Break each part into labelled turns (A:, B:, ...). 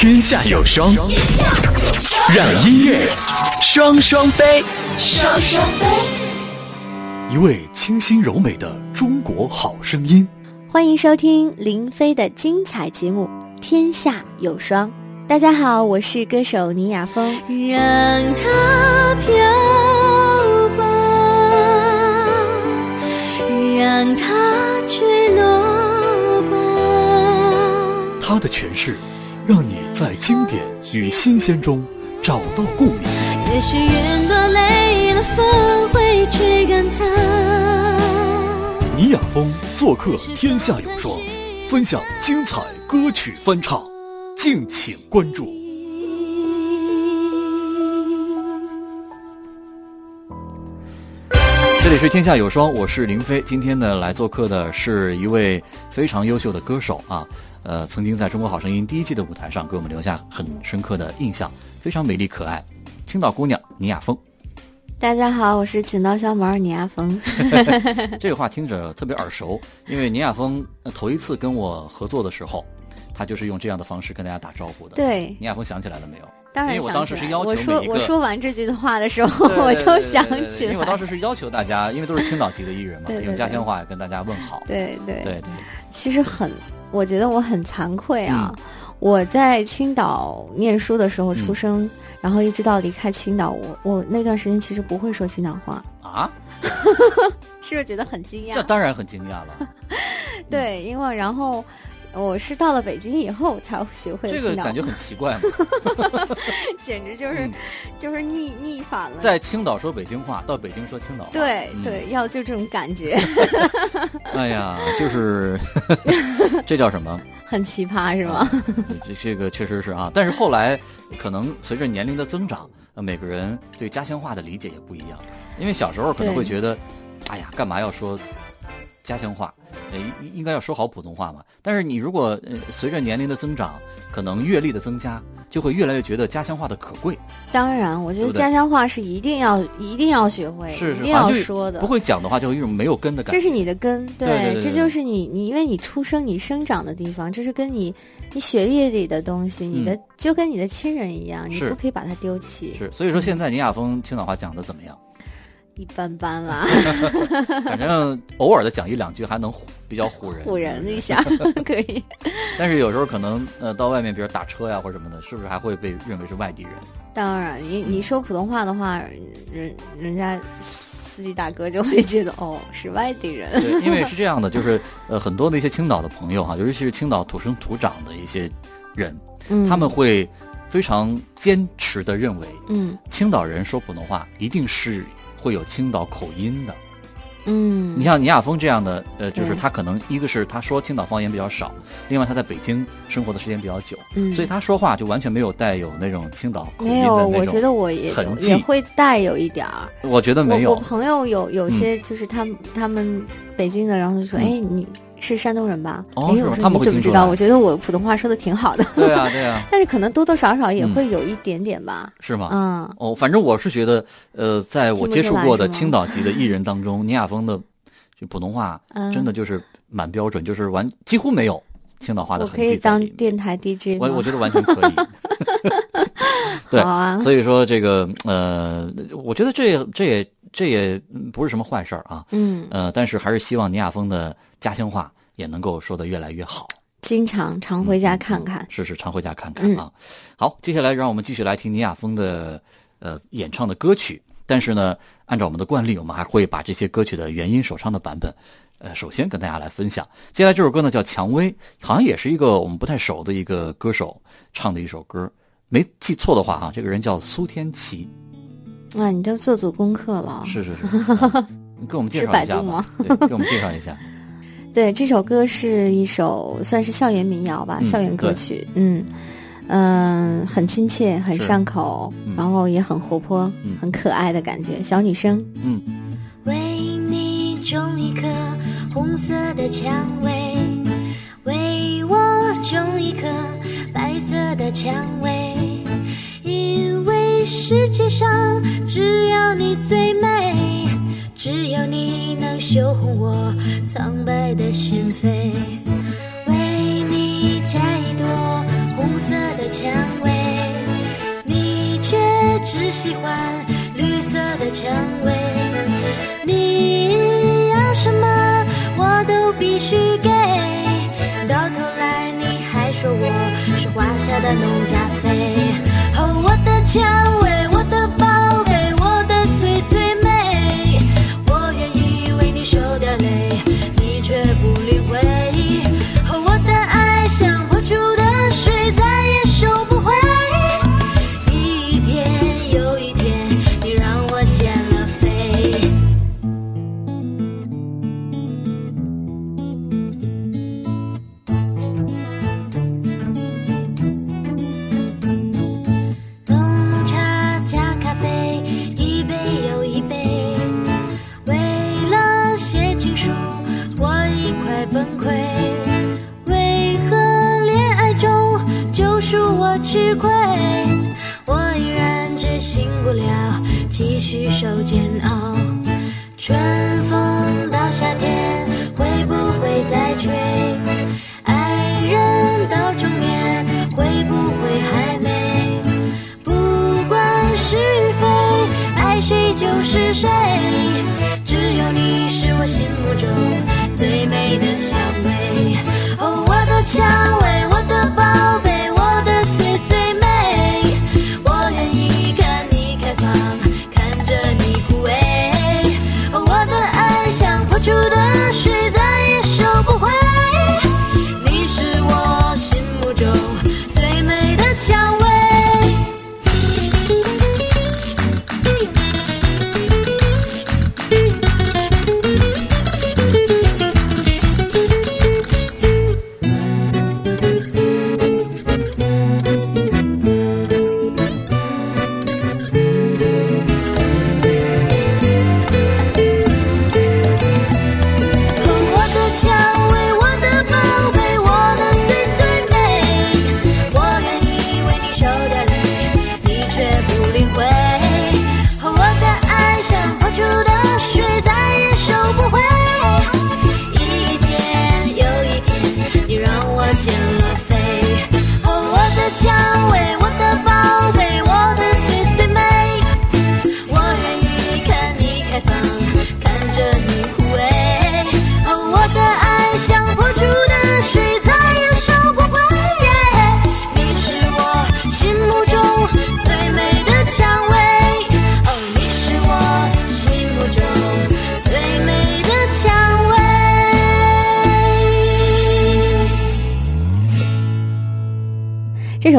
A: 天下有双，让音乐双双飞，双双飞。
B: 一位清新柔美的中国好声音，
C: 欢迎收听林飞的精彩节目《天下有双》。大家好，我是歌手倪雅峰。
D: 让它飘吧，让它坠落吧。
B: 他的诠释，让你在经典与新鲜中找到共鸣。
D: 也许云朵累了，风会吹干它。
B: 倪雅峰做客《天下有双》，分享精彩歌曲翻唱，敬请关注。
E: 这里是天下有双，我是林飞。今天呢，来做客的是一位非常优秀的歌手啊，呃，曾经在中国好声音第一季的舞台上给我们留下很深刻的印象，非常美丽可爱，青岛姑娘倪亚峰。
C: 大家好，我是青岛小毛倪亚峰。
E: 这个话听着特别耳熟，因为倪亚峰呃头一次跟我合作的时候，他就是用这样的方式跟大家打招呼的。
C: 对
E: 倪亚峰想起来了没有？
C: 当然
E: 因为我当时是要求
C: 我说
E: 每一个
C: 我说 完这句话的时候，我就想起来，
E: 因为我当时是要求大家，因为都是青岛籍的艺人嘛，用家乡话跟大家问好。
C: 对对
E: 对对，
C: 其实很，我觉得我很惭愧啊。
E: 嗯
C: 我在青岛念书的时候出生，然后一直到离开青岛，我我那段时间其实不会说青岛话，
E: 啊，
C: 是不是觉得很惊讶？
E: 这当然很惊讶了。
C: 对，因为然后我是到了北京以后才学会
E: 这个感觉很奇怪，
C: 简直就是、
E: 嗯
C: 就是逆逆反了。
E: 在青岛说北京话，到北京说青岛话。嗯
C: 对对，要就这种感觉，
E: 哎呀，就是 这叫什么？
C: 很奇葩是吗？
E: 这这个确实是啊，但是后来可能随着年龄的增长，呃每个人对家乡话的理解也不一样。因为小时候可能会觉得，哎呀，干嘛要说家乡话？呃，应应该要说好普通话嘛。但是你如果呃随着年龄的增长，可能阅历的增加，就会越来越觉得家乡话的可贵。
C: 当然，我觉得家乡话是一定要一定要学会，
E: 是是，
C: 一定要说的
E: 不。会讲的话，就有一种没有根的感觉。
C: 这是你的根，
E: 对对对对
C: 这就是你你因为你出生你生长的地方，这是跟你你血液里的东西，你的就跟你的亲人一样，你不可以把它丢弃。
E: 是，所以说现在倪亚峰青岛话讲的怎么样？
C: 一般般啦，
E: 反正偶尔的讲一两句还能唬比较唬人，
C: 唬人一下 可以。
E: 但是有时候可能呃到外面，比如打车呀或者什么的，是不是还会被认为是外地人？
C: 当然，你你说普通话的话，人人家司机大哥就会觉得哦是外地人。
E: 对，因为 是这样的，就是呃很多的一些青岛的朋友哈，尤其是青岛土生土长的一些人，
C: 嗯，
E: 他们会非常坚持的认为，
C: 嗯
E: 青岛人说普通话一定是会有青岛口音的。
C: 嗯，
E: 你像倪亚峰这样的，呃，就是他可能一个是他说青岛方言比较少，另外他在北京生活的时间比较久，
C: 嗯
E: 所以他说话就完全没有带有那种青岛口音
C: 没有，
E: 的那种。
C: 我觉得我也
E: 痕迹
C: 有也会带有一点儿。
E: 我觉得没有
C: 我我，朋友有有些就是他们、他们北京的，然后就说：“
E: 嗯
C: 哎，你是山东人吧？”
E: 哦他们
C: 你怎么知道？我觉得我普通话说的挺好的，
E: 对啊，对啊，
C: 但是可能多多少少也
E: 嗯
C: 会有一点点吧。
E: 是吗？
C: 嗯，
E: 哦，反正我是觉得，呃，在我接触过的青岛籍的艺人当中，倪亚峰的就普通话
C: 嗯
E: 真的就是蛮标准，就是完几乎没有青岛话的痕迹在里面。
C: 当电台 DJ？
E: 我我觉得完全可以。对
C: 好啊，
E: 所以说这个呃，我觉得这也这也这也嗯不是什么坏事儿啊。
C: 嗯，
E: 呃，但是还是希望倪亚峰的家乡话也能够说得越来越好。
C: 经常常回家看看。
E: 是是，常回家看看啊。好，接下来让我们继续来听倪亚峰的呃演唱的歌曲。但是呢，按照我们的惯例，我们还会把这些歌曲的原音首唱的版本，呃，首先跟大家来分享。接下来这首歌呢叫《蔷薇》，好像也是一个我们不太熟的一个歌手唱的一首歌。没记错的话啊，这个人叫苏天琪。
C: 哇，你都做足功课了。
E: 是是是，啊 你给我们介绍一下吧。对，给我们介绍一下。
C: 对，这首歌是一首算是校园民谣吧，
E: 嗯
C: 校园歌曲。嗯嗯、很亲切，很上口，
E: 嗯
C: 然后也很活泼，
E: 嗯
C: 很可爱的感觉，小女生。
E: 嗯，
D: 为你种一颗红色的蔷薇，为我种一颗白色的蔷薇，世界上只有你最美，只有你能修红我苍白的心扉。为你摘一朵红色的蔷薇，你却只喜欢绿色的蔷薇。你要什么我都必须给，到头来你还说我是花下的浓。蔷薇，谁。只有你是我心目中最美的蔷薇。哦，我的蔷薇，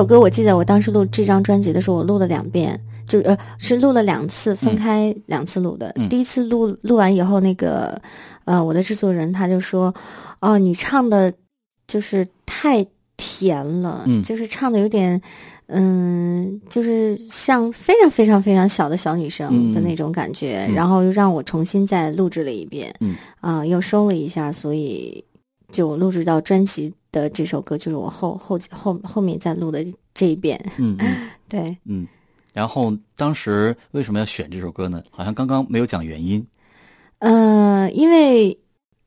C: 首歌我记得我当时录这张专辑的时候，我录了两遍，就是呃是录了两次，分开两次录的。
E: 嗯
C: 第一次录录完以后，那个呃我的制作人他就说，哦你唱的就是太甜了，
E: 嗯
C: 就是唱的有点。嗯，就是像非常非常非常小的小女生的那种感觉，
E: 嗯
C: 然后又让我重新再录制了一遍，
E: 嗯
C: 啊、又收了一下，所以就录制到专辑的这首歌，就是我后后后后面再录的这一遍。
E: 嗯嗯
C: 对，
E: 嗯。然后当时为什么要选这首歌呢？好像刚刚没有讲原因。
C: 呃，因为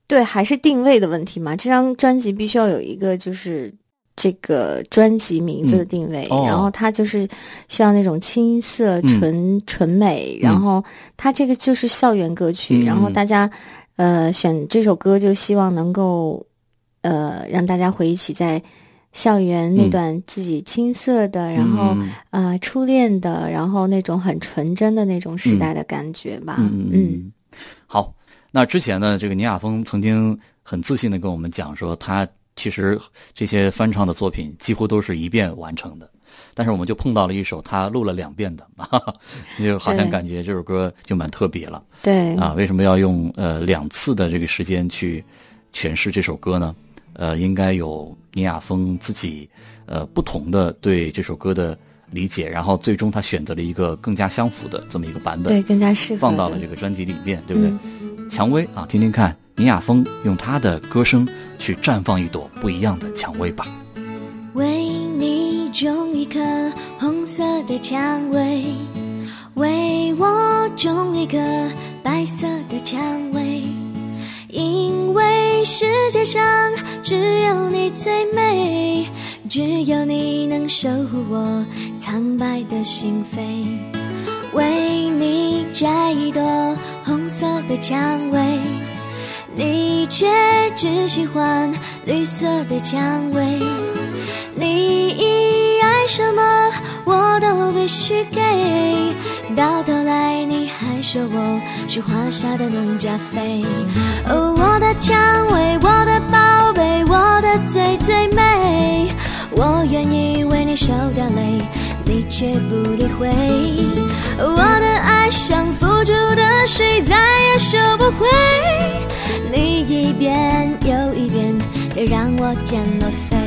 C: 对还是定位的问题嘛，这张专辑必须要有一个就是这个专辑名字的定位，
E: 哦
C: 然后它就是需要那种青涩、
E: 嗯
C: 纯、纯美，然后它这个就是校园歌曲，
E: 嗯
C: 然后大家呃选这首歌就希望能够呃让大家回忆起在。校园那
E: 嗯
C: 段自己青涩的，然后
E: 啊
C: 呃初恋的，然后那种很纯真的那种时代的感觉吧。
E: 嗯嗯嗯。好，那之前呢，这个倪亚峰曾经很自信的跟我们讲说，他其实这些翻唱的作品几乎都是一遍完成的。但是我们就碰到了一首他录了两遍的，哈哈，就好像感觉这首歌就蛮特别了
C: 对
E: 啊。为什么要用呃两次的这个时间去诠释这首歌呢？呃，应该有倪亚峰自己呃不同的对这首歌的理解，然后最终他选择了一个更加相符的这么一个版本。
C: 对，更加适合
E: 放到了这个专辑里面，对不对？
C: 嗯
E: 蔷薇啊，听听看，倪亚峰用他的歌声去绽放一朵不一样的蔷薇吧。
D: 为你种一颗红色的蔷薇，为我种一颗白色的蔷薇，因为世界上只有你最美，只有你能守护我苍白的心扉。为你摘一朵红色的蔷薇，你却只喜欢绿色的蔷薇。你爱什么我都必须给，到头来你还说我是花下的农家肥。哦，蔷薇，我的宝贝，我的最最美，我愿意为你受的累，你却不理会。我的爱像付出的水，再也收不回。你一遍又一遍的让我减了肥。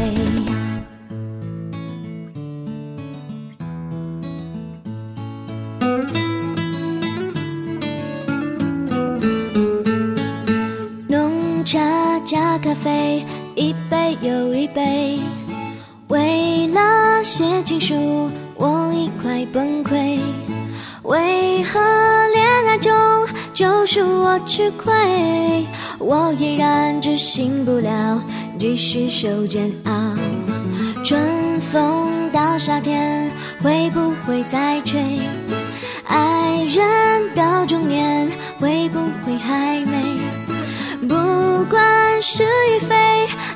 D: 为何恋爱中就属我吃亏？我依然执行不了，继续受煎熬。春风到夏天，会不会再吹？爱人到中年，会不会还没？不管是与非，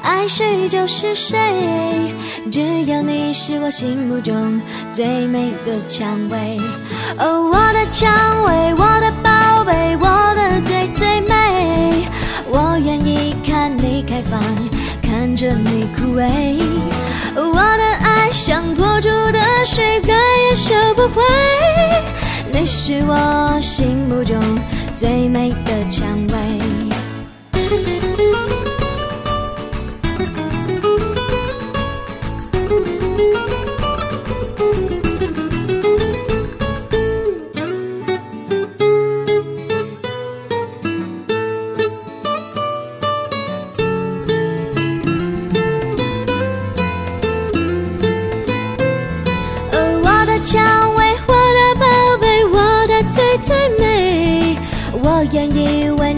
D: 爱谁就是谁。只有你是我心目中最美的蔷薇。哦，我的蔷薇，我的宝贝，我的最最美。我愿意看你开放，看着你枯萎。我的爱像破竹的水，再也收不回。你是我心目中最美的蔷薇。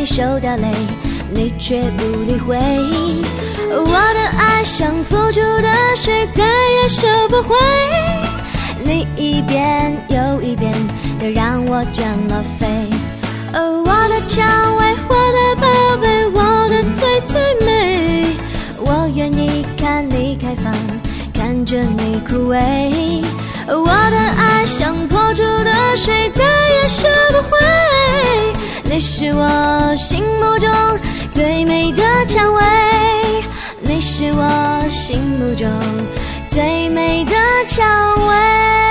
D: 你受掉泪，你却不理会。我的爱像付出的水，再也收不回。你一遍又一遍的让我减了肥。哦，我的蔷薇，我的宝贝，我的最最美，我愿意看你开放，看着你枯萎。我的爱像破竹的是我心目中最美的蔷薇，你是我心目中最美的蔷薇。